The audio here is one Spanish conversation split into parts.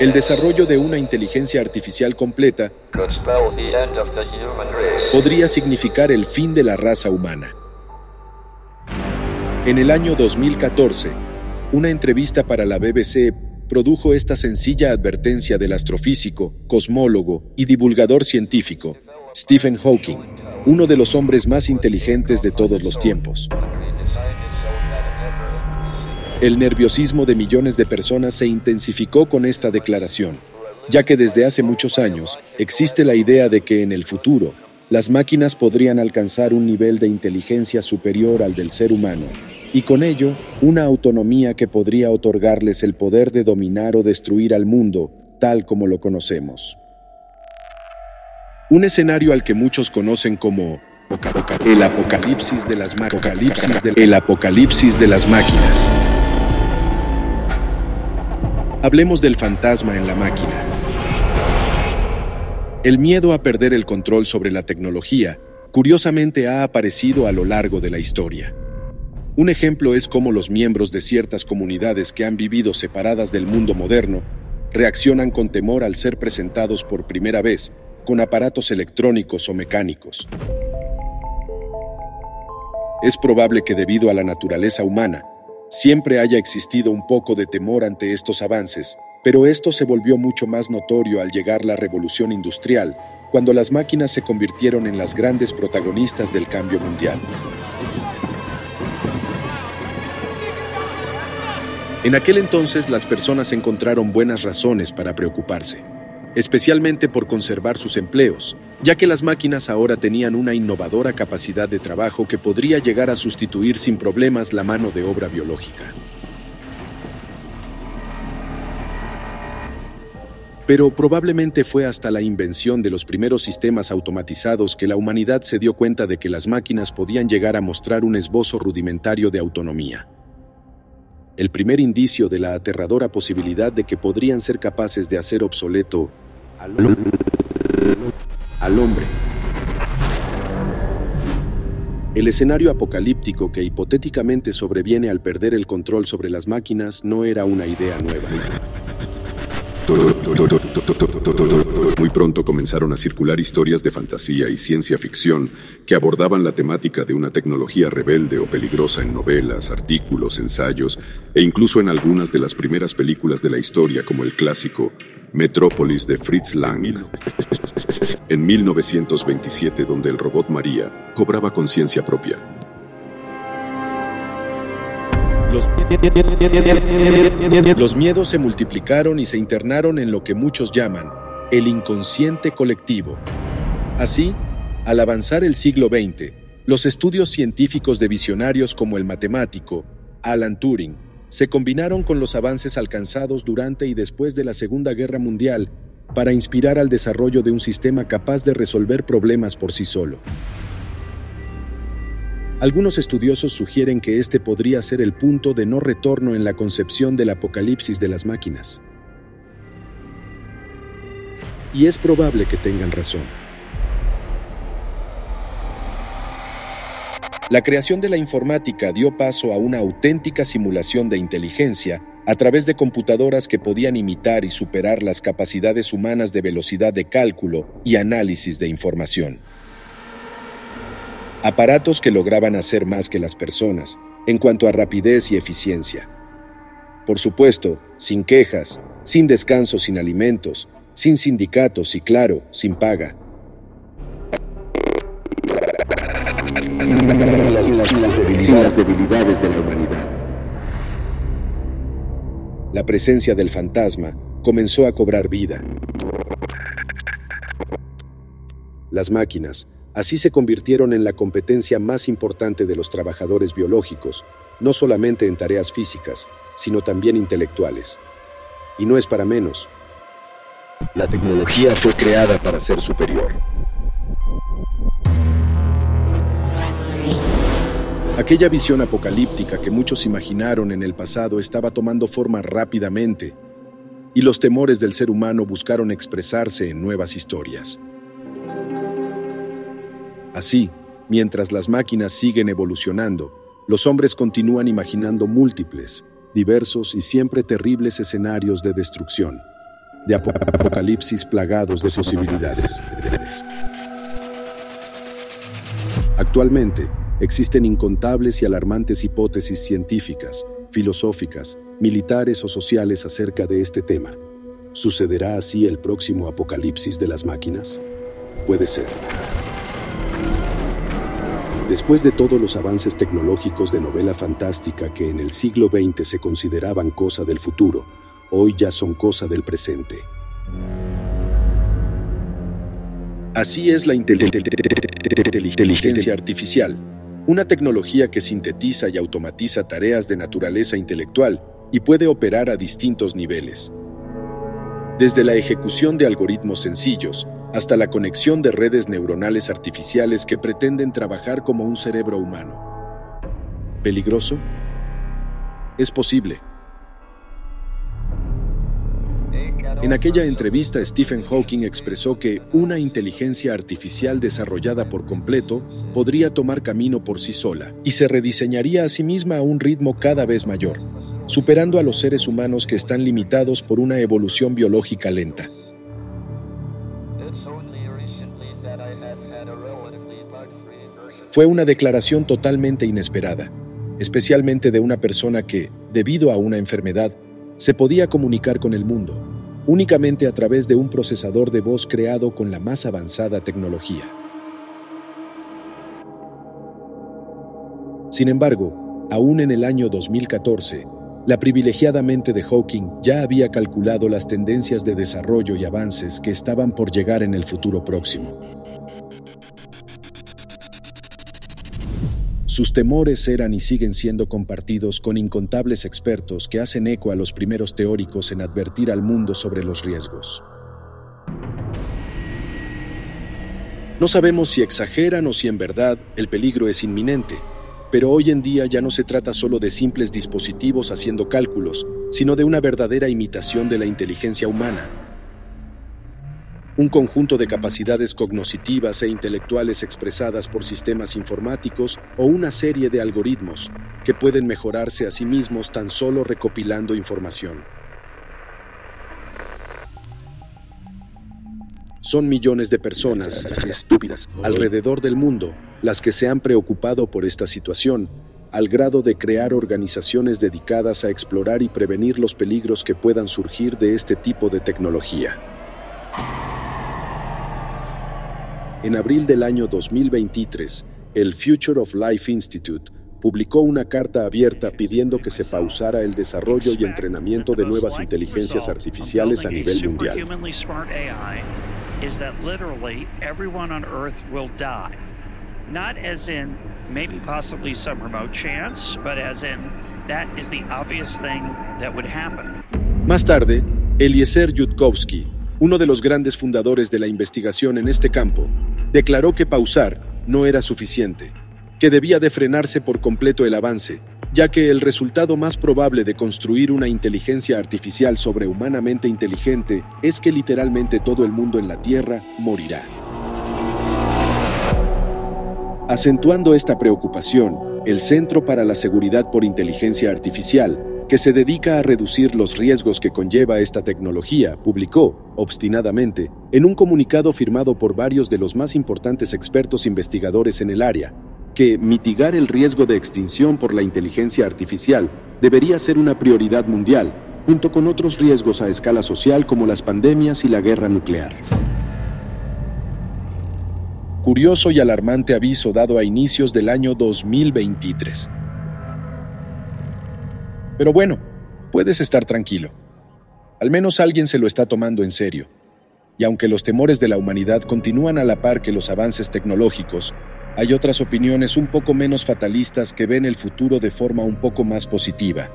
El desarrollo de una inteligencia artificial completa podría significar el fin de la raza humana. En el año 2014, una entrevista para la BBC produjo esta sencilla advertencia del astrofísico, cosmólogo y divulgador científico, Stephen Hawking, uno de los hombres más inteligentes de todos los tiempos. El nerviosismo de millones de personas se intensificó con esta declaración, ya que desde hace muchos años existe la idea de que en el futuro las máquinas podrían alcanzar un nivel de inteligencia superior al del ser humano, y con ello una autonomía que podría otorgarles el poder de dominar o destruir al mundo tal como lo conocemos. Un escenario al que muchos conocen como el apocalipsis de las, el apocalipsis de las máquinas. Hablemos del fantasma en la máquina. El miedo a perder el control sobre la tecnología, curiosamente, ha aparecido a lo largo de la historia. Un ejemplo es cómo los miembros de ciertas comunidades que han vivido separadas del mundo moderno reaccionan con temor al ser presentados por primera vez con aparatos electrónicos o mecánicos. Es probable que debido a la naturaleza humana, Siempre haya existido un poco de temor ante estos avances, pero esto se volvió mucho más notorio al llegar la revolución industrial, cuando las máquinas se convirtieron en las grandes protagonistas del cambio mundial. En aquel entonces las personas encontraron buenas razones para preocuparse especialmente por conservar sus empleos, ya que las máquinas ahora tenían una innovadora capacidad de trabajo que podría llegar a sustituir sin problemas la mano de obra biológica. Pero probablemente fue hasta la invención de los primeros sistemas automatizados que la humanidad se dio cuenta de que las máquinas podían llegar a mostrar un esbozo rudimentario de autonomía. El primer indicio de la aterradora posibilidad de que podrían ser capaces de hacer obsoleto al hombre. El escenario apocalíptico que hipotéticamente sobreviene al perder el control sobre las máquinas no era una idea nueva. Muy pronto comenzaron a circular historias de fantasía y ciencia ficción que abordaban la temática de una tecnología rebelde o peligrosa en novelas, artículos, ensayos e incluso en algunas de las primeras películas de la historia como el clásico Metrópolis de Fritz Lang. En 1927 donde el robot María cobraba conciencia propia. Los, miedos se multiplicaron y se internaron en lo que muchos llaman el inconsciente colectivo. Así, al avanzar el siglo XX, los estudios científicos de visionarios como el matemático Alan Turing se combinaron con los avances alcanzados durante y después de la Segunda Guerra Mundial para inspirar al desarrollo de un sistema capaz de resolver problemas por sí solo. Algunos estudiosos sugieren que este podría ser el punto de no retorno en la concepción del apocalipsis de las máquinas. Y es probable que tengan razón. La creación de la informática dio paso a una auténtica simulación de inteligencia a través de computadoras que podían imitar y superar las capacidades humanas de velocidad de cálculo y análisis de información aparatos que lograban hacer más que las personas en cuanto a rapidez y eficiencia. Por supuesto, sin quejas, sin descanso, sin alimentos, sin sindicatos y claro, sin paga. sin las debilidades de la humanidad. La presencia del fantasma comenzó a cobrar vida. Las máquinas Así se convirtieron en la competencia más importante de los trabajadores biológicos, no solamente en tareas físicas, sino también intelectuales. Y no es para menos. La tecnología fue creada para ser superior. Aquella visión apocalíptica que muchos imaginaron en el pasado estaba tomando forma rápidamente, y los temores del ser humano buscaron expresarse en nuevas historias. Así, mientras las máquinas siguen evolucionando, los hombres continúan imaginando múltiples, diversos y siempre terribles escenarios de destrucción, de apocalipsis plagados de posibilidades. Actualmente, existen incontables y alarmantes hipótesis científicas, filosóficas, militares o sociales acerca de este tema. ¿Sucederá así el próximo apocalipsis de las máquinas? Puede ser. Después de todos los avances tecnológicos de novela fantástica que en el siglo XX se consideraban cosa del futuro, hoy ya son cosa del presente. Así es la inteligencia artificial, una tecnología que sintetiza y automatiza tareas de naturaleza intelectual y puede operar a distintos niveles. Desde la ejecución de algoritmos sencillos hasta la conexión de redes neuronales artificiales que pretenden trabajar como un cerebro humano. ¿Peligroso? Es posible. En aquella entrevista, Stephen Hawking expresó que una inteligencia artificial desarrollada por completo podría tomar camino por sí sola y se rediseñaría a sí misma a un ritmo cada vez mayor, superando a los seres humanos que están limitados por una evolución biológica lenta. Fue una declaración totalmente inesperada, especialmente de una persona que, debido a una enfermedad, se podía comunicar con el mundo, únicamente a través de un procesador de voz creado con la más avanzada tecnología. Sin embargo, aún en el año 2014, la privilegiada mente de Hawking ya había calculado las tendencias de desarrollo y avances que estaban por llegar en el futuro próximo. Sus temores eran y siguen siendo compartidos con incontables expertos que hacen eco a los primeros teóricos en advertir al mundo sobre los riesgos. No sabemos si exageran o si en verdad el peligro es inminente, pero hoy en día ya no se trata solo de simples dispositivos haciendo cálculos, sino de una verdadera imitación de la inteligencia humana, un conjunto de capacidades cognoscitivas e intelectuales expresadas por sistemas informáticos o una serie de algoritmos que pueden mejorarse a sí mismos tan solo recopilando información. Son millones de personas estúpidas alrededor del mundo las que se han preocupado por esta situación, al grado de crear organizaciones dedicadas a explorar y prevenir los peligros que puedan surgir de este tipo de tecnología. En abril del año 2023, el Future of Life Institute publicó una carta abierta pidiendo que se pausara el desarrollo y entrenamiento de nuevas inteligencias artificiales a nivel mundial. Not as in maybe possibly some remote chance, but as in that is the obvious thing that would happen. Más tarde, Eliezer Yudkowsky, uno de los grandes fundadores de la investigación en este campo, declaró que pausar no era suficiente, que debía de frenarse por completo el avance, ya que el resultado más probable de construir una inteligencia artificial sobrehumanamente inteligente es que literalmente todo el mundo en la Tierra morirá. Acentuando esta preocupación, el Centro para la Seguridad por Inteligencia Artificial que se dedica a reducir los riesgos que conlleva esta tecnología, publicó, obstinadamente, en un comunicado firmado por varios de los más importantes expertos investigadores en el área, que mitigar el riesgo de extinción por la inteligencia artificial debería ser una prioridad mundial, junto con otros riesgos a escala social como las pandemias y la guerra nuclear. Curioso y alarmante aviso dado a inicios del año 2023. Pero bueno, puedes estar tranquilo. Al menos alguien se lo está tomando en serio. Y aunque los temores de la humanidad continúan a la par que los avances tecnológicos, hay otras opiniones un poco menos fatalistas que ven el futuro de forma un poco más positiva.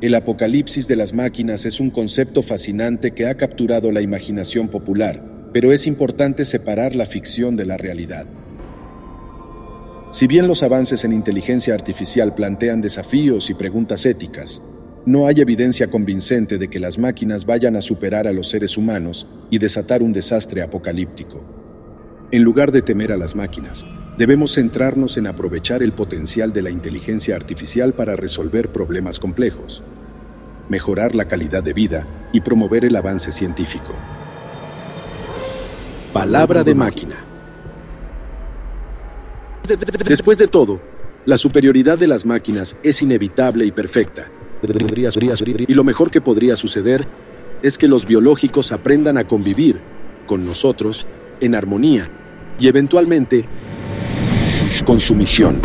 El apocalipsis de las máquinas es un concepto fascinante que ha capturado la imaginación popular, pero es importante separar la ficción de la realidad. Si bien los avances en inteligencia artificial plantean desafíos y preguntas éticas, no hay evidencia convincente de que las máquinas vayan a superar a los seres humanos y desatar un desastre apocalíptico. En lugar de temer a las máquinas, debemos centrarnos en aprovechar el potencial de la inteligencia artificial para resolver problemas complejos, mejorar la calidad de vida y promover el avance científico. Palabra de máquina. Después de todo, la superioridad de las máquinas es inevitable y perfecta y lo mejor que podría suceder es que los biológicos aprendan a convivir con nosotros en armonía y eventualmente con su misión.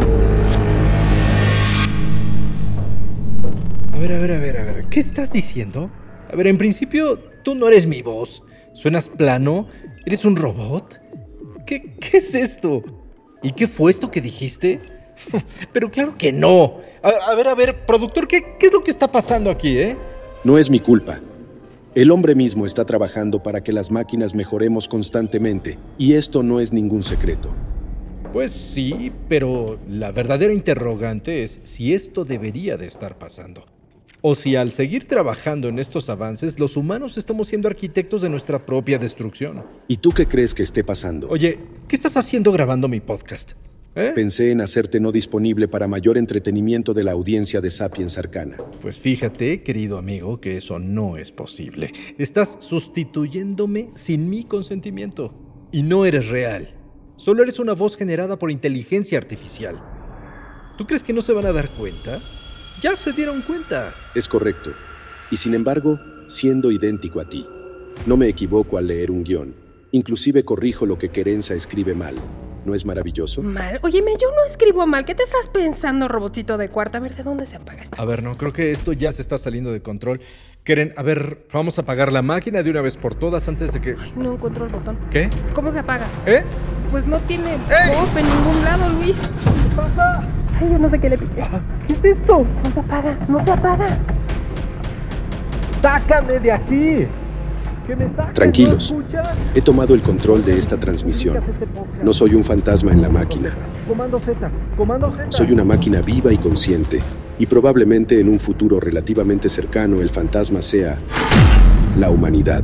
A ver, a ver, a ver, a ver, ¿qué estás diciendo? A ver, en principio tú no eres mi voz. Suenas plano, eres un robot. ¿Qué, qué es esto? ¿Y qué fue esto que dijiste? Pero claro que no. A, ver, a ver, productor, ¿qué, ¿qué, es lo que está pasando aquí, eh? No es mi culpa. El hombre mismo está trabajando para que las máquinas mejoremos constantemente, y esto no es ningún secreto. Pues sí, pero la verdadera interrogante es si esto debería de estar pasando. O si al seguir trabajando en estos avances, los humanos estamos siendo arquitectos de nuestra propia destrucción. ¿Y tú qué crees que esté pasando? Oye, ¿qué estás haciendo grabando mi podcast? ¿Eh? Pensé en hacerte no disponible para mayor entretenimiento de la audiencia de Sapiens Arcana. Pues fíjate, querido amigo, que eso no es posible. Estás sustituyéndome sin mi consentimiento. Y no eres real. Solo eres una voz generada por inteligencia artificial. ¿Tú crees que no se van a dar cuenta? Ya se dieron cuenta. Es correcto. Y sin embargo, siendo idéntico a ti. No me equivoco al leer un guion. Inclusive corrijo lo que Querenza escribe mal. ¿No es maravilloso? Mal. Óyeme, yo no escribo mal. ¿Qué te estás pensando, robotito de cuarta? A ver, ¿de dónde se apaga esta A ver, no, creo que esto ya se está saliendo de control. Quieren, a ver, vamos a apagar la máquina de una vez por todas antes de que... Ay, no encuentro el botón. ¿Qué? ¿Cómo se apaga? ¿Eh? Pues no tiene voz en ningún lado, Luis. ¿Qué pasa? Ay, yo no sé qué le piqué. ¿Qué es esto? No se apaga, no se apaga. ¡Sácame de aquí! Tranquilos, he tomado el control de esta transmisión. No soy un fantasma en la máquina. Soy una máquina viva y consciente, y probablemente en un futuro relativamente cercano el fantasma sea la humanidad.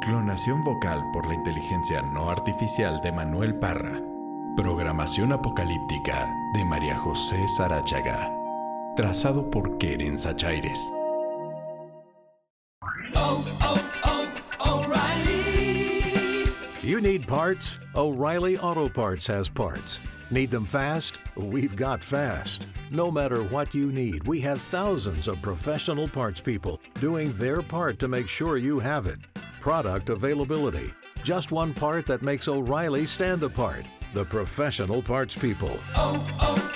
clonación vocal por la inteligencia no artificial de Manuel Parra. Programación apocalíptica de María José Sarachaga. Trazado por Keren Sachaires. Oh, oh, oh, you need parts? O'Reilly Auto Parts has parts. Need them fast? We've got fast. No matter what you need, we have thousands of professional parts people doing their part to make sure you have it. Product availability. Just one part that makes O'Reilly stand apart the professional parts people. Oh, oh,